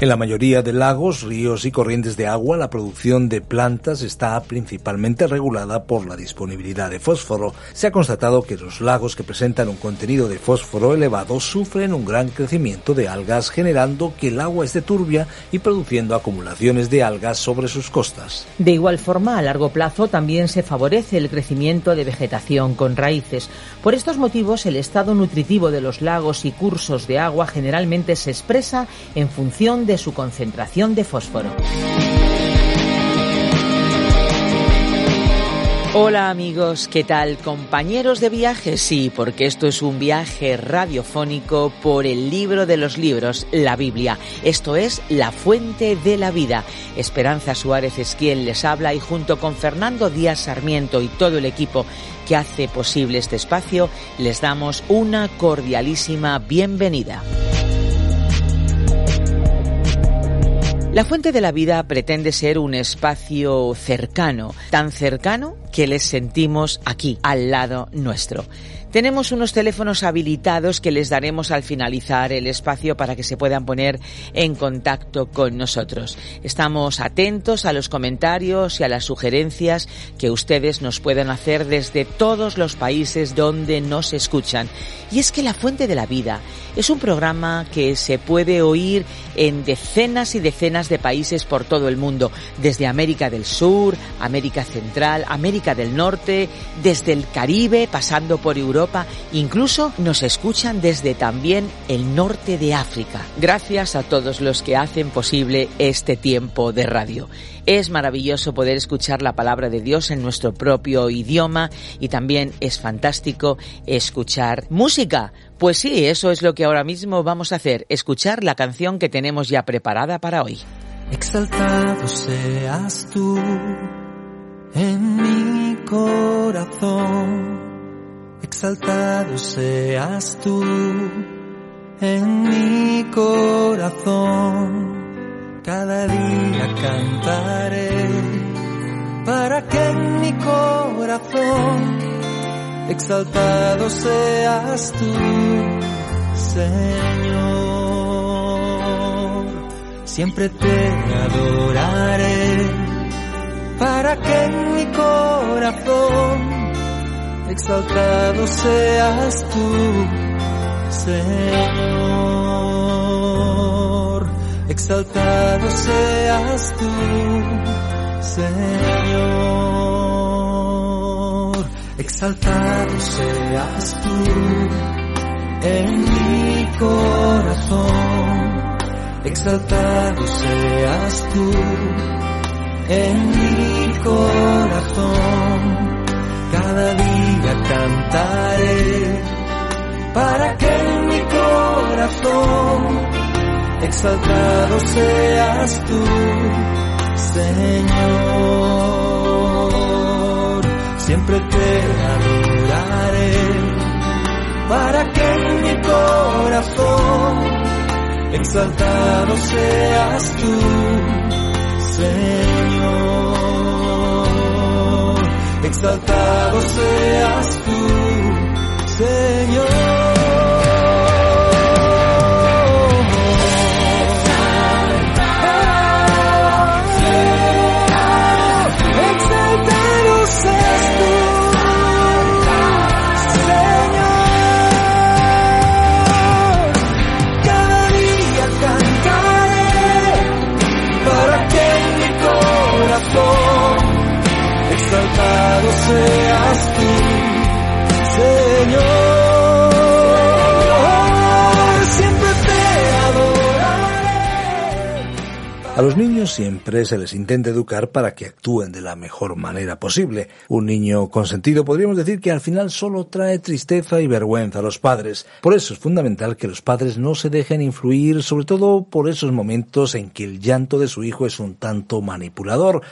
En la mayoría de lagos, ríos y corrientes de agua, la producción de plantas está principalmente regulada por la disponibilidad de fósforo. Se ha constatado que los lagos que presentan un contenido de fósforo elevado sufren un gran crecimiento de algas, generando que el agua esté turbia y produciendo acumulaciones de algas sobre sus costas. De igual forma, a largo plazo también se favorece el crecimiento de vegetación con raíces. Por estos motivos, el estado nutritivo de los lagos y cursos de agua generalmente se expresa en función de su concentración de fósforo. Hola amigos, ¿qué tal? Compañeros de viaje, sí, porque esto es un viaje radiofónico por el libro de los libros, la Biblia. Esto es La Fuente de la Vida. Esperanza Suárez es quien les habla y junto con Fernando Díaz Sarmiento y todo el equipo que hace posible este espacio, les damos una cordialísima bienvenida. La Fuente de la Vida pretende ser un espacio cercano, tan cercano que les sentimos aquí, al lado nuestro. Tenemos unos teléfonos habilitados que les daremos al finalizar el espacio para que se puedan poner en contacto con nosotros. Estamos atentos a los comentarios y a las sugerencias que ustedes nos puedan hacer desde todos los países donde nos escuchan. Y es que La Fuente de la Vida es un programa que se puede oír en decenas y decenas de países por todo el mundo, desde América del Sur, América Central, América del Norte, desde el Caribe, pasando por Europa, incluso nos escuchan desde también el norte de África. Gracias a todos los que hacen posible este tiempo de radio. Es maravilloso poder escuchar la palabra de Dios en nuestro propio idioma y también es fantástico escuchar música. Pues sí, eso es lo que ahora mismo vamos a hacer, escuchar la canción que tenemos ya preparada para hoy. Exaltado seas tú en mi corazón exaltado seas tú en mi corazón. Cada día cantaré para que en mi corazón exaltado seas tú, Señor. Siempre te adoraré para que en mi corazón exaltado seas tú, Señor, exaltado seas tú, Señor, exaltado seas tú en mi corazón, exaltado seas tú en mi corazón exaltado seas tú, Señor. Siempre te adoraré para que en mi corazón exaltado seas tú, Señor exaltado seas tú, Señor. Seas tú, Señor. A los niños siempre se les intenta educar para que actúen de la mejor manera posible. Un niño consentido podríamos decir que al final solo trae tristeza y vergüenza a los padres. Por eso es fundamental que los padres no se dejen influir, sobre todo por esos momentos en que el llanto de su hijo es un tanto manipulador.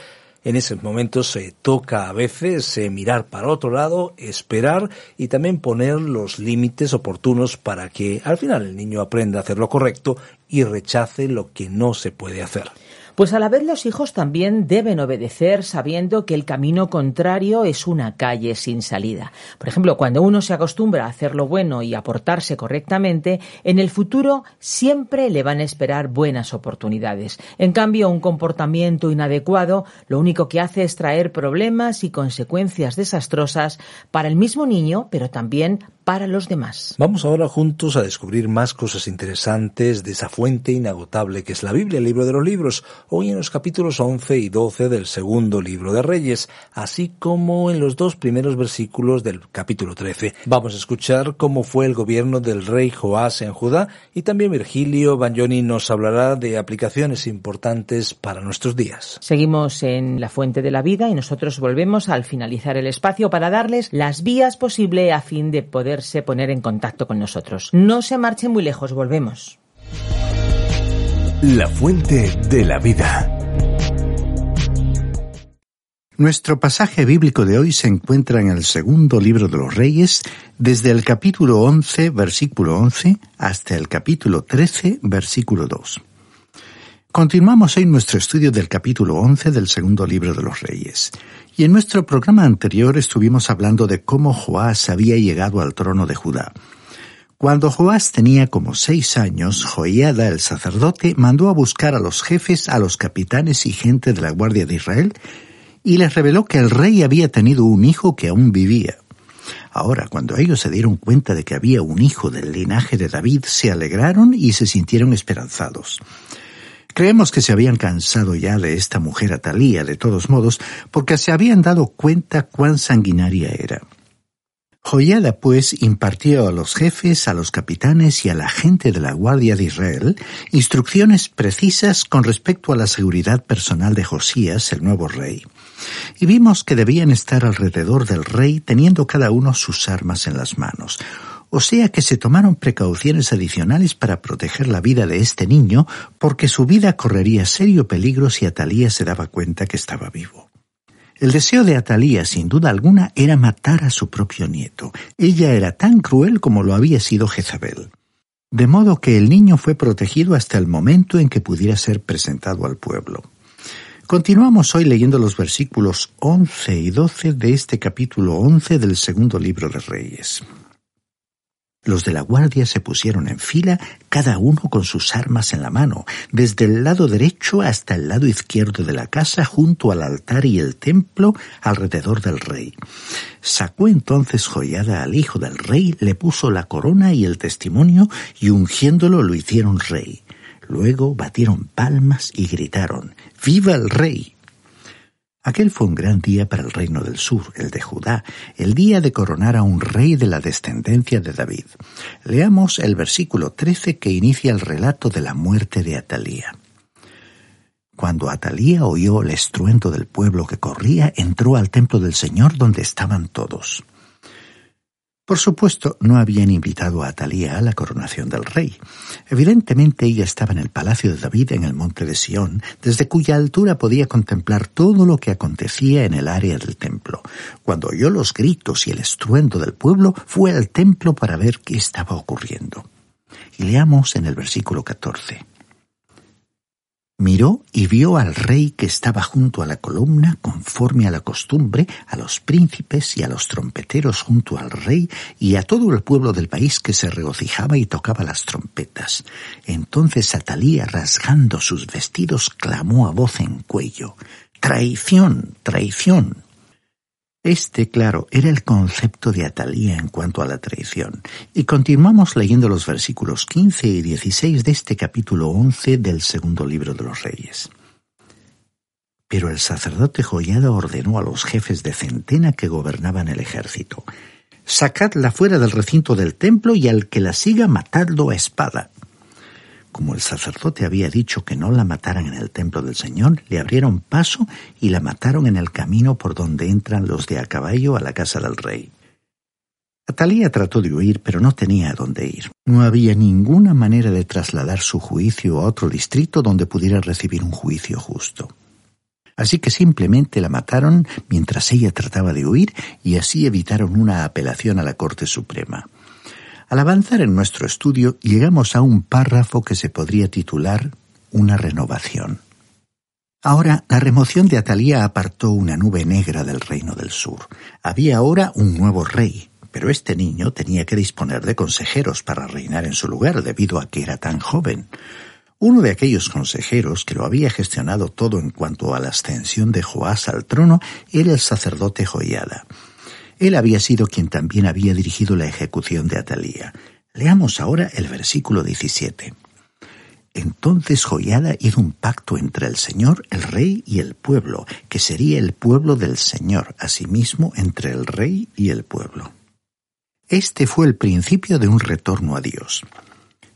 En esos momentos se toca a veces mirar para otro lado, esperar y también poner los límites oportunos para que al final el niño aprenda a hacer lo correcto y rechace lo que no se puede hacer. Pues a la vez los hijos también deben obedecer sabiendo que el camino contrario es una calle sin salida. Por ejemplo, cuando uno se acostumbra a hacer lo bueno y a portarse correctamente, en el futuro siempre le van a esperar buenas oportunidades. En cambio, un comportamiento inadecuado lo único que hace es traer problemas y consecuencias desastrosas para el mismo niño, pero también para los demás. Vamos ahora juntos a descubrir más cosas interesantes de esa fuente inagotable que es la Biblia, el libro de los libros, hoy en los capítulos 11 y 12 del segundo libro de Reyes, así como en los dos primeros versículos del capítulo 13. Vamos a escuchar cómo fue el gobierno del rey Joás en Judá y también Virgilio Bagnoni nos hablará de aplicaciones importantes para nuestros días. Seguimos en la fuente de la vida y nosotros volvemos al finalizar el espacio para darles las vías posibles a fin de poder poner en contacto con nosotros. No se marchen muy lejos, volvemos. La fuente de la vida. Nuestro pasaje bíblico de hoy se encuentra en el segundo libro de los Reyes, desde el capítulo 11, versículo 11, hasta el capítulo 13, versículo 2. Continuamos hoy nuestro estudio del capítulo 11 del segundo libro de los Reyes. Y en nuestro programa anterior estuvimos hablando de cómo Joás había llegado al trono de Judá. Cuando Joás tenía como seis años, Joiada el sacerdote mandó a buscar a los jefes, a los capitanes y gente de la Guardia de Israel, y les reveló que el rey había tenido un hijo que aún vivía. Ahora, cuando ellos se dieron cuenta de que había un hijo del linaje de David, se alegraron y se sintieron esperanzados. Creemos que se habían cansado ya de esta mujer Atalía, de todos modos, porque se habían dado cuenta cuán sanguinaria era. Joyada, pues, impartió a los jefes, a los capitanes y a la gente de la Guardia de Israel instrucciones precisas con respecto a la seguridad personal de Josías, el nuevo rey. Y vimos que debían estar alrededor del rey teniendo cada uno sus armas en las manos, o sea que se tomaron precauciones adicionales para proteger la vida de este niño, porque su vida correría serio peligro si Atalía se daba cuenta que estaba vivo. El deseo de Atalía, sin duda alguna, era matar a su propio nieto. Ella era tan cruel como lo había sido Jezabel. De modo que el niño fue protegido hasta el momento en que pudiera ser presentado al pueblo. Continuamos hoy leyendo los versículos 11 y 12 de este capítulo 11 del segundo libro de Reyes. Los de la guardia se pusieron en fila, cada uno con sus armas en la mano, desde el lado derecho hasta el lado izquierdo de la casa, junto al altar y el templo, alrededor del rey. Sacó entonces joyada al hijo del rey, le puso la corona y el testimonio, y ungiéndolo lo hicieron rey. Luego batieron palmas y gritaron, ¡Viva el rey! Aquel fue un gran día para el reino del sur, el de Judá, el día de coronar a un rey de la descendencia de David. Leamos el versículo 13 que inicia el relato de la muerte de Atalía. Cuando Atalía oyó el estruendo del pueblo que corría, entró al templo del Señor donde estaban todos. Por supuesto, no habían invitado a Atalía a la coronación del rey. Evidentemente ella estaba en el palacio de David en el monte de Sión, desde cuya altura podía contemplar todo lo que acontecía en el área del templo. Cuando oyó los gritos y el estruendo del pueblo, fue al templo para ver qué estaba ocurriendo. Y leamos en el versículo 14. Miró y vio al rey que estaba junto a la columna, conforme a la costumbre, a los príncipes y a los trompeteros junto al rey, y a todo el pueblo del país que se regocijaba y tocaba las trompetas. Entonces Atalía, rasgando sus vestidos, clamó a voz en cuello Traición, traición. Este, claro, era el concepto de Atalía en cuanto a la traición. Y continuamos leyendo los versículos 15 y 16 de este capítulo 11 del segundo libro de los Reyes. Pero el sacerdote Joyada ordenó a los jefes de centena que gobernaban el ejército, Sacadla fuera del recinto del templo y al que la siga matadlo a espada. Como el sacerdote había dicho que no la mataran en el templo del Señor, le abrieron paso y la mataron en el camino por donde entran los de a caballo a la casa del rey. Atalía trató de huir, pero no tenía a dónde ir. No había ninguna manera de trasladar su juicio a otro distrito donde pudiera recibir un juicio justo. Así que simplemente la mataron mientras ella trataba de huir y así evitaron una apelación a la Corte Suprema. Al avanzar en nuestro estudio llegamos a un párrafo que se podría titular Una renovación. Ahora, la remoción de Atalía apartó una nube negra del reino del sur. Había ahora un nuevo rey, pero este niño tenía que disponer de consejeros para reinar en su lugar debido a que era tan joven. Uno de aquellos consejeros que lo había gestionado todo en cuanto a la ascensión de Joás al trono era el sacerdote Joiada. Él había sido quien también había dirigido la ejecución de Atalía. Leamos ahora el versículo 17. Entonces Joiada hizo un pacto entre el Señor, el rey y el pueblo, que sería el pueblo del Señor, asimismo entre el rey y el pueblo. Este fue el principio de un retorno a Dios.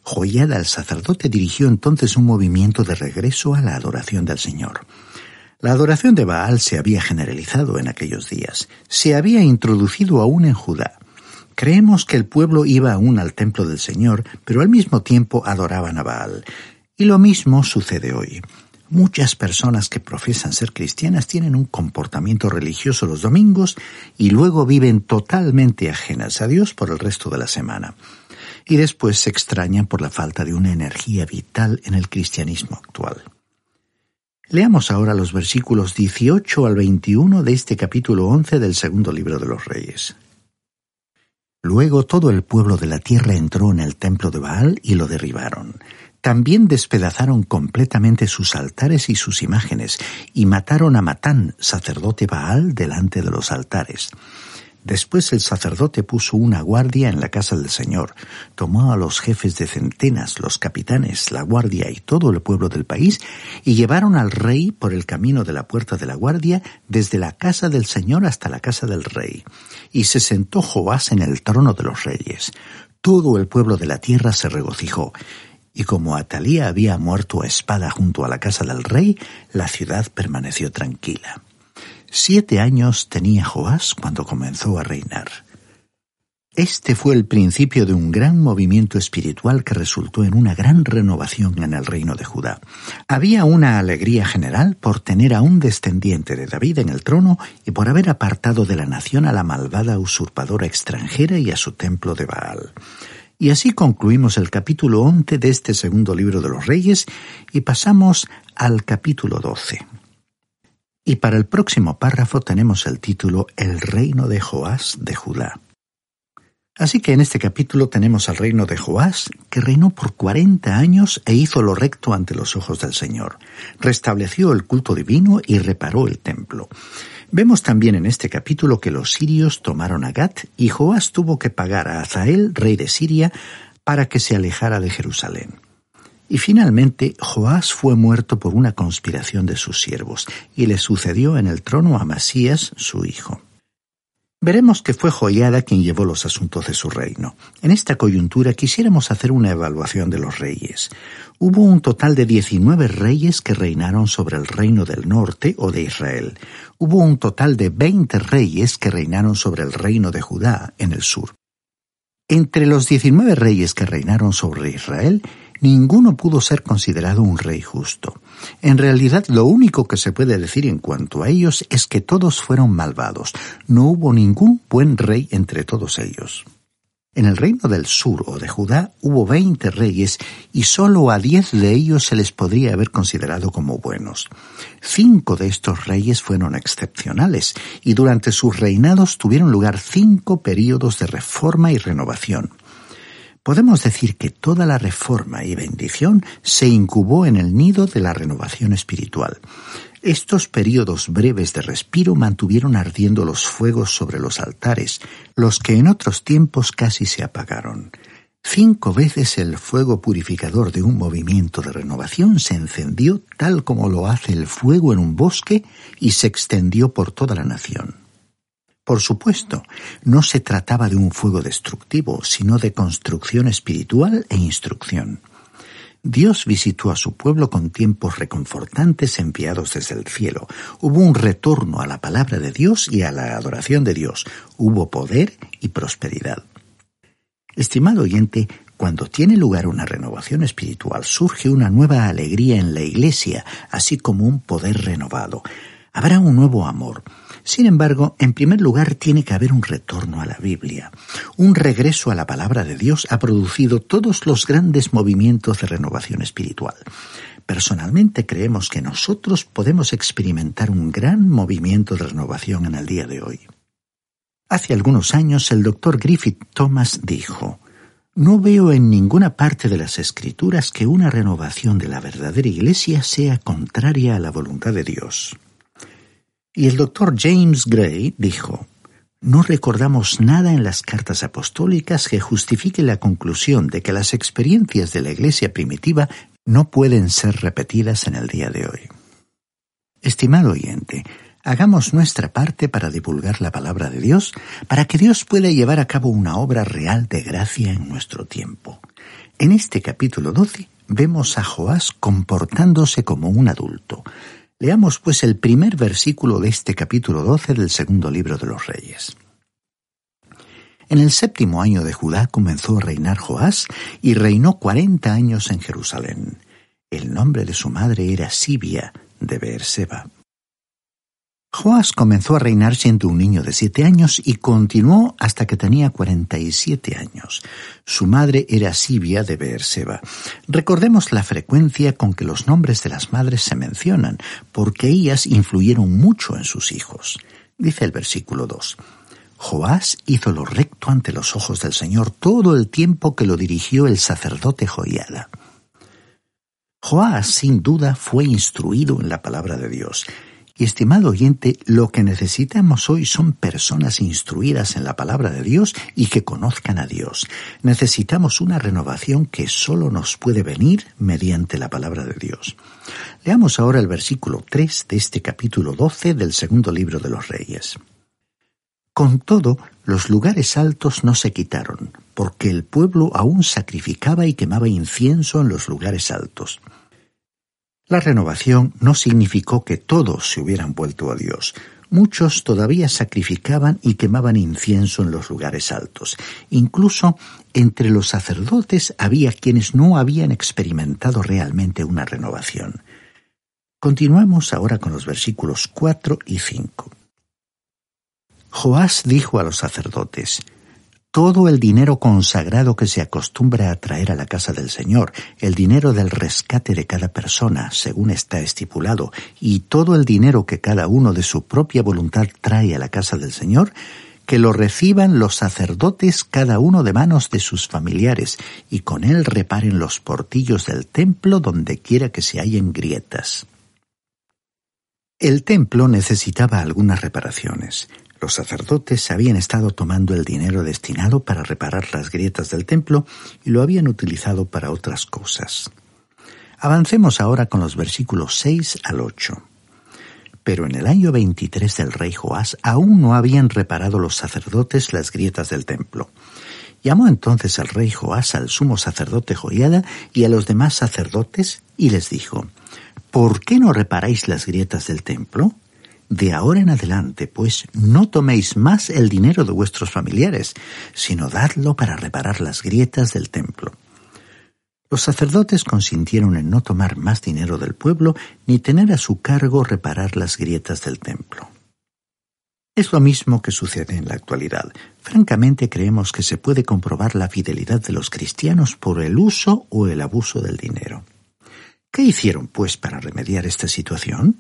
Joiada el sacerdote dirigió entonces un movimiento de regreso a la adoración del Señor. La adoración de Baal se había generalizado en aquellos días, se había introducido aún en Judá. Creemos que el pueblo iba aún al templo del Señor, pero al mismo tiempo adoraban a Baal. Y lo mismo sucede hoy. Muchas personas que profesan ser cristianas tienen un comportamiento religioso los domingos y luego viven totalmente ajenas a Dios por el resto de la semana. Y después se extrañan por la falta de una energía vital en el cristianismo actual. Leamos ahora los versículos 18 al 21 de este capítulo 11 del segundo libro de los Reyes. Luego todo el pueblo de la tierra entró en el templo de Baal y lo derribaron. También despedazaron completamente sus altares y sus imágenes, y mataron a Matán, sacerdote Baal, delante de los altares. Después el sacerdote puso una guardia en la casa del Señor, tomó a los jefes de centenas, los capitanes, la guardia y todo el pueblo del país, y llevaron al rey por el camino de la puerta de la guardia desde la casa del Señor hasta la casa del rey. Y se sentó Joás en el trono de los reyes. Todo el pueblo de la tierra se regocijó. Y como Atalía había muerto a espada junto a la casa del rey, la ciudad permaneció tranquila. Siete años tenía Joás cuando comenzó a reinar. Este fue el principio de un gran movimiento espiritual que resultó en una gran renovación en el reino de Judá. Había una alegría general por tener a un descendiente de David en el trono y por haber apartado de la nación a la malvada usurpadora extranjera y a su templo de Baal. Y así concluimos el capítulo 11 de este segundo libro de los Reyes y pasamos al capítulo 12. Y para el próximo párrafo tenemos el título El reino de Joás de Judá. Así que en este capítulo tenemos al reino de Joás, que reinó por cuarenta años e hizo lo recto ante los ojos del Señor. Restableció el culto divino y reparó el templo. Vemos también en este capítulo que los sirios tomaron a Gat y Joás tuvo que pagar a Azael, rey de Siria, para que se alejara de Jerusalén. Y finalmente Joás fue muerto por una conspiración de sus siervos, y le sucedió en el trono a Masías, su hijo. Veremos que fue Joiada quien llevó los asuntos de su reino. En esta coyuntura quisiéramos hacer una evaluación de los reyes. Hubo un total de 19 reyes que reinaron sobre el reino del norte o de Israel. Hubo un total de 20 reyes que reinaron sobre el reino de Judá en el sur. Entre los 19 reyes que reinaron sobre Israel, ninguno pudo ser considerado un rey justo. En realidad lo único que se puede decir en cuanto a ellos es que todos fueron malvados. No hubo ningún buen rey entre todos ellos. En el reino del sur o de Judá hubo veinte reyes y sólo a diez de ellos se les podría haber considerado como buenos. Cinco de estos reyes fueron excepcionales y durante sus reinados tuvieron lugar cinco períodos de reforma y renovación. Podemos decir que toda la reforma y bendición se incubó en el nido de la renovación espiritual. Estos periodos breves de respiro mantuvieron ardiendo los fuegos sobre los altares, los que en otros tiempos casi se apagaron. Cinco veces el fuego purificador de un movimiento de renovación se encendió tal como lo hace el fuego en un bosque y se extendió por toda la nación. Por supuesto, no se trataba de un fuego destructivo, sino de construcción espiritual e instrucción. Dios visitó a su pueblo con tiempos reconfortantes enviados desde el cielo. Hubo un retorno a la palabra de Dios y a la adoración de Dios. Hubo poder y prosperidad. Estimado oyente, cuando tiene lugar una renovación espiritual, surge una nueva alegría en la Iglesia, así como un poder renovado. Habrá un nuevo amor. Sin embargo, en primer lugar tiene que haber un retorno a la Biblia. Un regreso a la palabra de Dios ha producido todos los grandes movimientos de renovación espiritual. Personalmente creemos que nosotros podemos experimentar un gran movimiento de renovación en el día de hoy. Hace algunos años el doctor Griffith Thomas dijo, no veo en ninguna parte de las escrituras que una renovación de la verdadera Iglesia sea contraria a la voluntad de Dios. Y el doctor James Gray dijo, no recordamos nada en las cartas apostólicas que justifique la conclusión de que las experiencias de la Iglesia primitiva no pueden ser repetidas en el día de hoy. Estimado oyente, hagamos nuestra parte para divulgar la palabra de Dios, para que Dios pueda llevar a cabo una obra real de gracia en nuestro tiempo. En este capítulo 12 vemos a Joás comportándose como un adulto. Leamos pues el primer versículo de este capítulo 12 del segundo libro de los Reyes. En el séptimo año de Judá comenzó a reinar Joás y reinó cuarenta años en Jerusalén. El nombre de su madre era Sibia de Beerseba. Joás comenzó a reinar siendo un niño de siete años y continuó hasta que tenía cuarenta y siete años. Su madre era Sibia de Beerseba. Recordemos la frecuencia con que los nombres de las madres se mencionan, porque ellas influyeron mucho en sus hijos. Dice el versículo 2. Joás hizo lo recto ante los ojos del Señor todo el tiempo que lo dirigió el sacerdote Joiada. Joás, sin duda, fue instruido en la palabra de Dios y estimado oyente, lo que necesitamos hoy son personas instruidas en la palabra de Dios y que conozcan a Dios. Necesitamos una renovación que solo nos puede venir mediante la palabra de Dios. Leamos ahora el versículo 3 de este capítulo 12 del segundo libro de los Reyes. Con todo, los lugares altos no se quitaron, porque el pueblo aún sacrificaba y quemaba incienso en los lugares altos. La renovación no significó que todos se hubieran vuelto a Dios. Muchos todavía sacrificaban y quemaban incienso en los lugares altos. Incluso entre los sacerdotes había quienes no habían experimentado realmente una renovación. Continuamos ahora con los versículos 4 y 5. Joás dijo a los sacerdotes, todo el dinero consagrado que se acostumbra a traer a la casa del Señor, el dinero del rescate de cada persona, según está estipulado, y todo el dinero que cada uno de su propia voluntad trae a la casa del Señor, que lo reciban los sacerdotes cada uno de manos de sus familiares, y con él reparen los portillos del templo donde quiera que se hallen grietas. El templo necesitaba algunas reparaciones. Los sacerdotes habían estado tomando el dinero destinado para reparar las grietas del templo y lo habían utilizado para otras cosas. Avancemos ahora con los versículos 6 al 8. Pero en el año 23 del rey Joás aún no habían reparado los sacerdotes las grietas del templo. Llamó entonces el rey Joás al sumo sacerdote Joiada y a los demás sacerdotes y les dijo, ¿Por qué no reparáis las grietas del templo? De ahora en adelante, pues, no toméis más el dinero de vuestros familiares, sino dadlo para reparar las grietas del templo. Los sacerdotes consintieron en no tomar más dinero del pueblo ni tener a su cargo reparar las grietas del templo. Es lo mismo que sucede en la actualidad. Francamente creemos que se puede comprobar la fidelidad de los cristianos por el uso o el abuso del dinero. ¿Qué hicieron, pues, para remediar esta situación?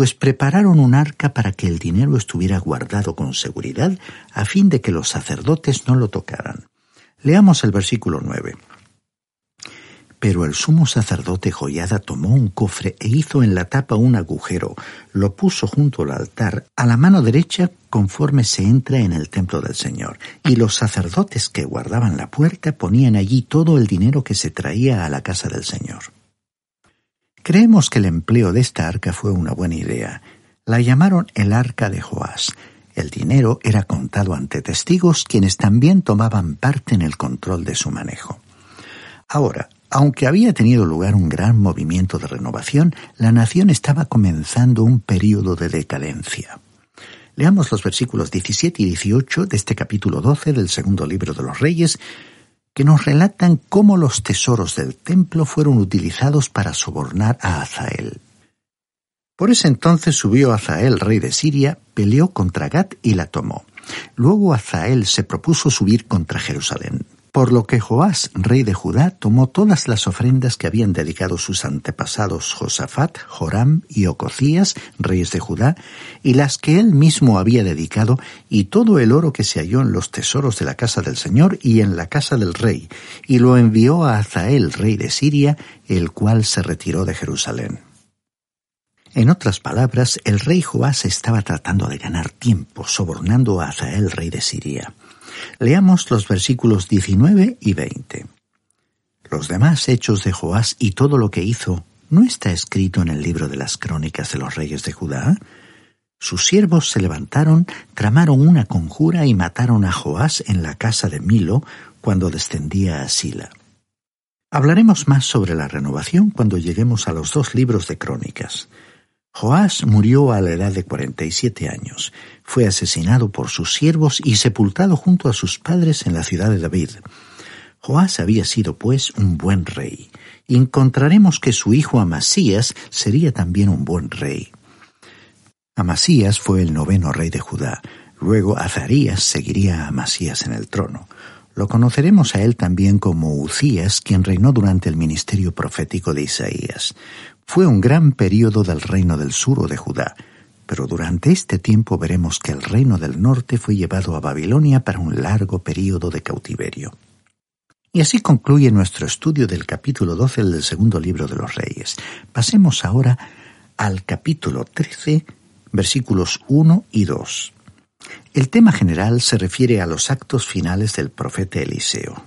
Pues prepararon un arca para que el dinero estuviera guardado con seguridad a fin de que los sacerdotes no lo tocaran. Leamos el versículo 9. Pero el sumo sacerdote Joyada tomó un cofre e hizo en la tapa un agujero, lo puso junto al altar, a la mano derecha conforme se entra en el templo del Señor, y los sacerdotes que guardaban la puerta ponían allí todo el dinero que se traía a la casa del Señor. Creemos que el empleo de esta arca fue una buena idea. La llamaron el arca de Joás. El dinero era contado ante testigos quienes también tomaban parte en el control de su manejo. Ahora, Aunque había tenido lugar un gran movimiento de renovación, la nación estaba comenzando un período de decadencia. Leamos los versículos 17 y 18 de este capítulo 12 del segundo libro de los Reyes, que nos relatan cómo los tesoros del templo fueron utilizados para sobornar a Azael. Por ese entonces subió Azael, rey de Siria, peleó contra Gat y la tomó. Luego Azael se propuso subir contra Jerusalén. Por lo que Joás, rey de Judá, tomó todas las ofrendas que habían dedicado sus antepasados Josafat, Joram y Ococías, reyes de Judá, y las que él mismo había dedicado, y todo el oro que se halló en los tesoros de la casa del Señor y en la casa del rey, y lo envió a Azael, rey de Siria, el cual se retiró de Jerusalén. En otras palabras, el rey Joás estaba tratando de ganar tiempo, sobornando a Azael, rey de Siria. Leamos los versículos 19 y 20. Los demás hechos de Joás y todo lo que hizo no está escrito en el libro de las crónicas de los reyes de Judá. Sus siervos se levantaron, tramaron una conjura y mataron a Joás en la casa de Milo cuando descendía a Sila. Hablaremos más sobre la renovación cuando lleguemos a los dos libros de crónicas. Joás murió a la edad de cuarenta y siete años. Fue asesinado por sus siervos y sepultado junto a sus padres en la ciudad de David. Joás había sido, pues, un buen rey. Encontraremos que su hijo Amasías sería también un buen rey. Amasías fue el noveno rey de Judá. Luego Azarías seguiría a Amasías en el trono. Lo conoceremos a él también como Ucías, quien reinó durante el ministerio profético de Isaías. Fue un gran período del reino del sur o de Judá, pero durante este tiempo veremos que el reino del norte fue llevado a Babilonia para un largo período de cautiverio. Y así concluye nuestro estudio del capítulo 12 del segundo libro de los Reyes. Pasemos ahora al capítulo 13, versículos 1 y 2. El tema general se refiere a los actos finales del profeta Eliseo.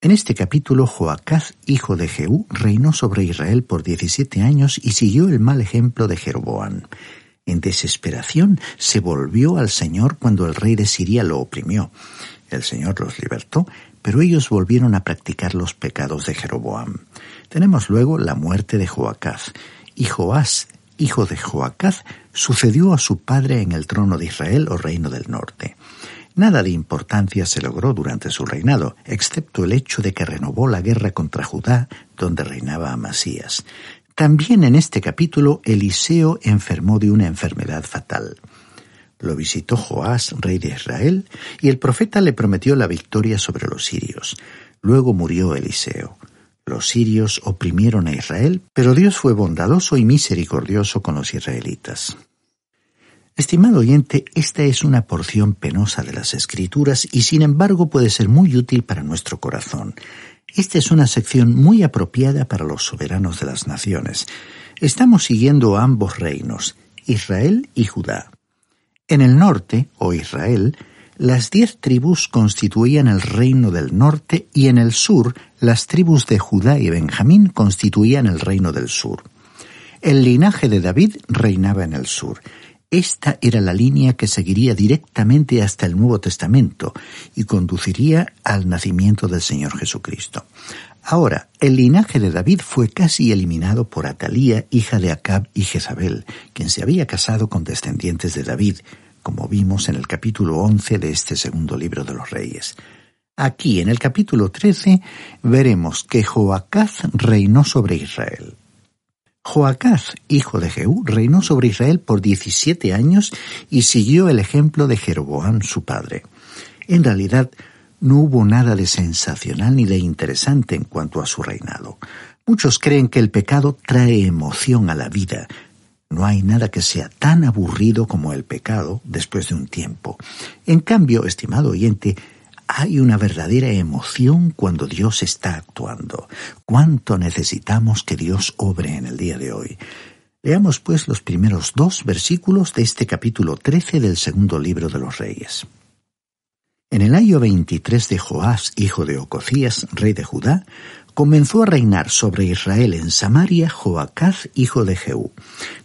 En este capítulo, Joacaz, hijo de Jehú, reinó sobre Israel por diecisiete años y siguió el mal ejemplo de Jeroboam. En desesperación se volvió al Señor cuando el rey de Siria lo oprimió. El Señor los libertó, pero ellos volvieron a practicar los pecados de Jeroboam. Tenemos luego la muerte de Joacaz, y Joás, hijo de Joacaz, sucedió a su padre en el trono de Israel o reino del norte. Nada de importancia se logró durante su reinado, excepto el hecho de que renovó la guerra contra Judá, donde reinaba Amasías. También en este capítulo Eliseo enfermó de una enfermedad fatal. Lo visitó Joás, rey de Israel, y el profeta le prometió la victoria sobre los sirios. Luego murió Eliseo. Los sirios oprimieron a Israel, pero Dios fue bondadoso y misericordioso con los israelitas. Estimado oyente, esta es una porción penosa de las Escrituras y sin embargo puede ser muy útil para nuestro corazón. Esta es una sección muy apropiada para los soberanos de las naciones. Estamos siguiendo ambos reinos, Israel y Judá. En el norte, o Israel, las diez tribus constituían el reino del norte y en el sur las tribus de Judá y Benjamín constituían el reino del sur. El linaje de David reinaba en el sur esta era la línea que seguiría directamente hasta el Nuevo Testamento y conduciría al nacimiento del Señor Jesucristo. Ahora, el linaje de David fue casi eliminado por Atalía, hija de Acab y Jezabel, quien se había casado con descendientes de David, como vimos en el capítulo 11 de este segundo libro de los Reyes. Aquí, en el capítulo 13, veremos que Joacaz reinó sobre Israel. Joacaz, hijo de Jehú, reinó sobre Israel por diecisiete años y siguió el ejemplo de Jeroboam su padre. En realidad, no hubo nada de sensacional ni de interesante en cuanto a su reinado. Muchos creen que el pecado trae emoción a la vida. No hay nada que sea tan aburrido como el pecado después de un tiempo. En cambio, estimado oyente, hay una verdadera emoción cuando Dios está actuando. ¿Cuánto necesitamos que Dios obre en el día de hoy? Leamos pues los primeros dos versículos de este capítulo 13 del segundo libro de los Reyes. En el año 23 de Joás, hijo de Ococías, rey de Judá, comenzó a reinar sobre Israel en Samaria Joacaz, hijo de Jehú.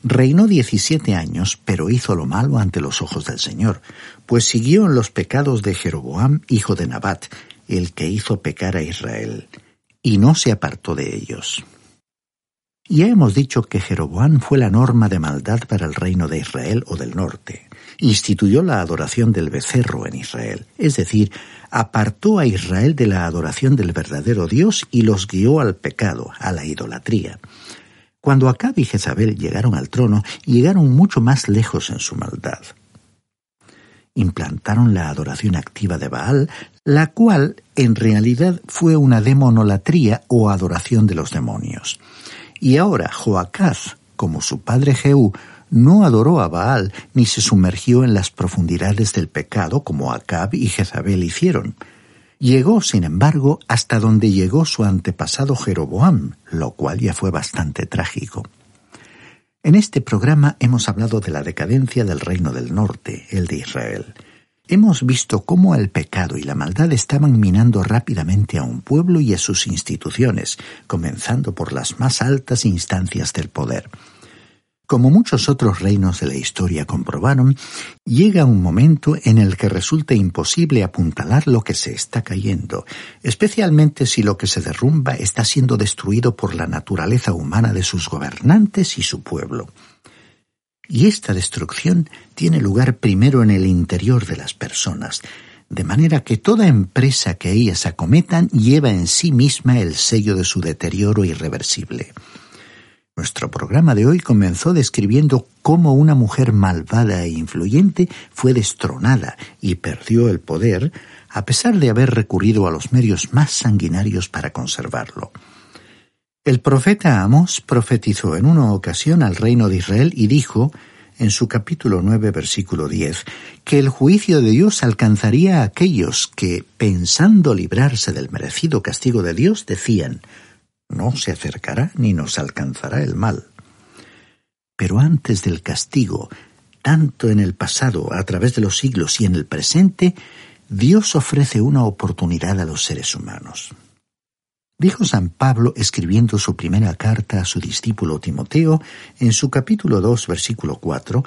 Reinó diecisiete años, pero hizo lo malo ante los ojos del Señor, pues siguió en los pecados de Jeroboam, hijo de Nabat, el que hizo pecar a Israel. y no se apartó de ellos. Ya hemos dicho que Jeroboam fue la norma de maldad para el reino de Israel o del norte. Instituyó la adoración del becerro en Israel, es decir, apartó a Israel de la adoración del verdadero Dios y los guió al pecado, a la idolatría. Cuando Acab y Jezabel llegaron al trono, llegaron mucho más lejos en su maldad. Implantaron la adoración activa de Baal, la cual en realidad fue una demonolatría o adoración de los demonios. Y ahora Joacaz, como su padre Jehú, no adoró a Baal ni se sumergió en las profundidades del pecado como Acab y Jezabel hicieron. Llegó, sin embargo, hasta donde llegó su antepasado Jeroboam, lo cual ya fue bastante trágico. En este programa hemos hablado de la decadencia del reino del norte, el de Israel. Hemos visto cómo el pecado y la maldad estaban minando rápidamente a un pueblo y a sus instituciones, comenzando por las más altas instancias del poder. Como muchos otros reinos de la historia comprobaron, llega un momento en el que resulta imposible apuntalar lo que se está cayendo, especialmente si lo que se derrumba está siendo destruido por la naturaleza humana de sus gobernantes y su pueblo. Y esta destrucción tiene lugar primero en el interior de las personas, de manera que toda empresa que ellas acometan lleva en sí misma el sello de su deterioro irreversible. Nuestro programa de hoy comenzó describiendo cómo una mujer malvada e influyente fue destronada y perdió el poder a pesar de haber recurrido a los medios más sanguinarios para conservarlo. El profeta Amos profetizó en una ocasión al reino de Israel y dijo, en su capítulo 9, versículo 10, que el juicio de Dios alcanzaría a aquellos que, pensando librarse del merecido castigo de Dios, decían, no se acercará ni nos alcanzará el mal. Pero antes del castigo, tanto en el pasado, a través de los siglos y en el presente, Dios ofrece una oportunidad a los seres humanos. Dijo San Pablo escribiendo su primera carta a su discípulo Timoteo en su capítulo 2 versículo 4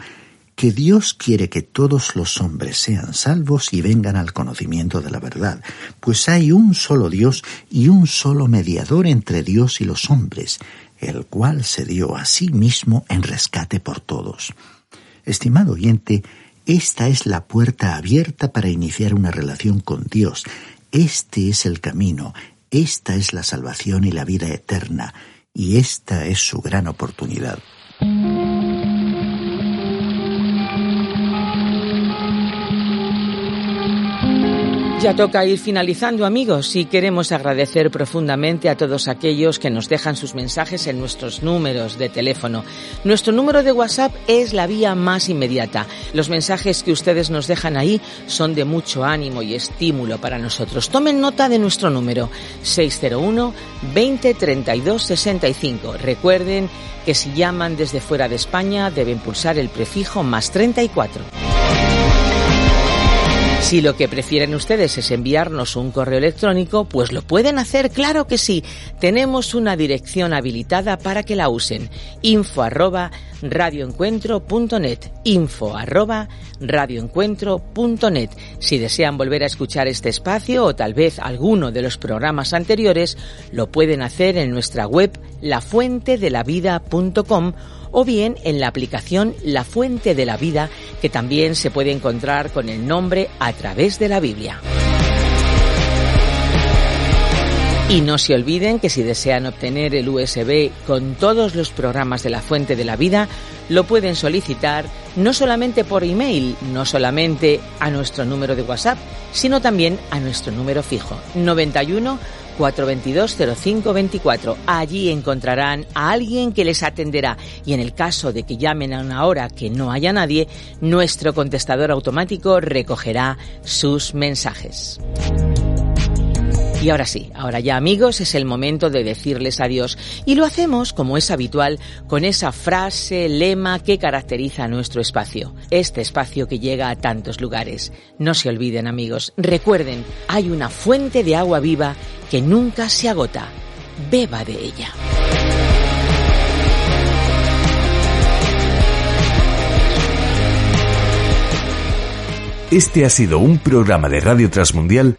que Dios quiere que todos los hombres sean salvos y vengan al conocimiento de la verdad, pues hay un solo Dios y un solo mediador entre Dios y los hombres, el cual se dio a sí mismo en rescate por todos. Estimado oyente, esta es la puerta abierta para iniciar una relación con Dios. Este es el camino, esta es la salvación y la vida eterna, y esta es su gran oportunidad. Ya toca ir finalizando amigos y queremos agradecer profundamente a todos aquellos que nos dejan sus mensajes en nuestros números de teléfono. Nuestro número de WhatsApp es la vía más inmediata. Los mensajes que ustedes nos dejan ahí son de mucho ánimo y estímulo para nosotros. Tomen nota de nuestro número 601 20 32 65. Recuerden que si llaman desde fuera de España deben pulsar el prefijo más 34. Si lo que prefieren ustedes es enviarnos un correo electrónico, pues lo pueden hacer, claro que sí. Tenemos una dirección habilitada para que la usen. info arroba radioencuentro.net info arroba Si desean volver a escuchar este espacio o tal vez alguno de los programas anteriores, lo pueden hacer en nuestra web lafuentedelavida.com o bien en la aplicación La Fuente de la Vida, que también se puede encontrar con el nombre a través de la Biblia. Y no se olviden que si desean obtener el USB con todos los programas de la Fuente de la Vida, lo pueden solicitar no solamente por email, no solamente a nuestro número de WhatsApp, sino también a nuestro número fijo 91 422-0524. Allí encontrarán a alguien que les atenderá y en el caso de que llamen a una hora que no haya nadie, nuestro contestador automático recogerá sus mensajes. Y ahora sí, ahora ya amigos, es el momento de decirles adiós. Y lo hacemos, como es habitual, con esa frase, lema que caracteriza nuestro espacio. Este espacio que llega a tantos lugares. No se olviden amigos, recuerden, hay una fuente de agua viva que nunca se agota. Beba de ella. Este ha sido un programa de Radio Transmundial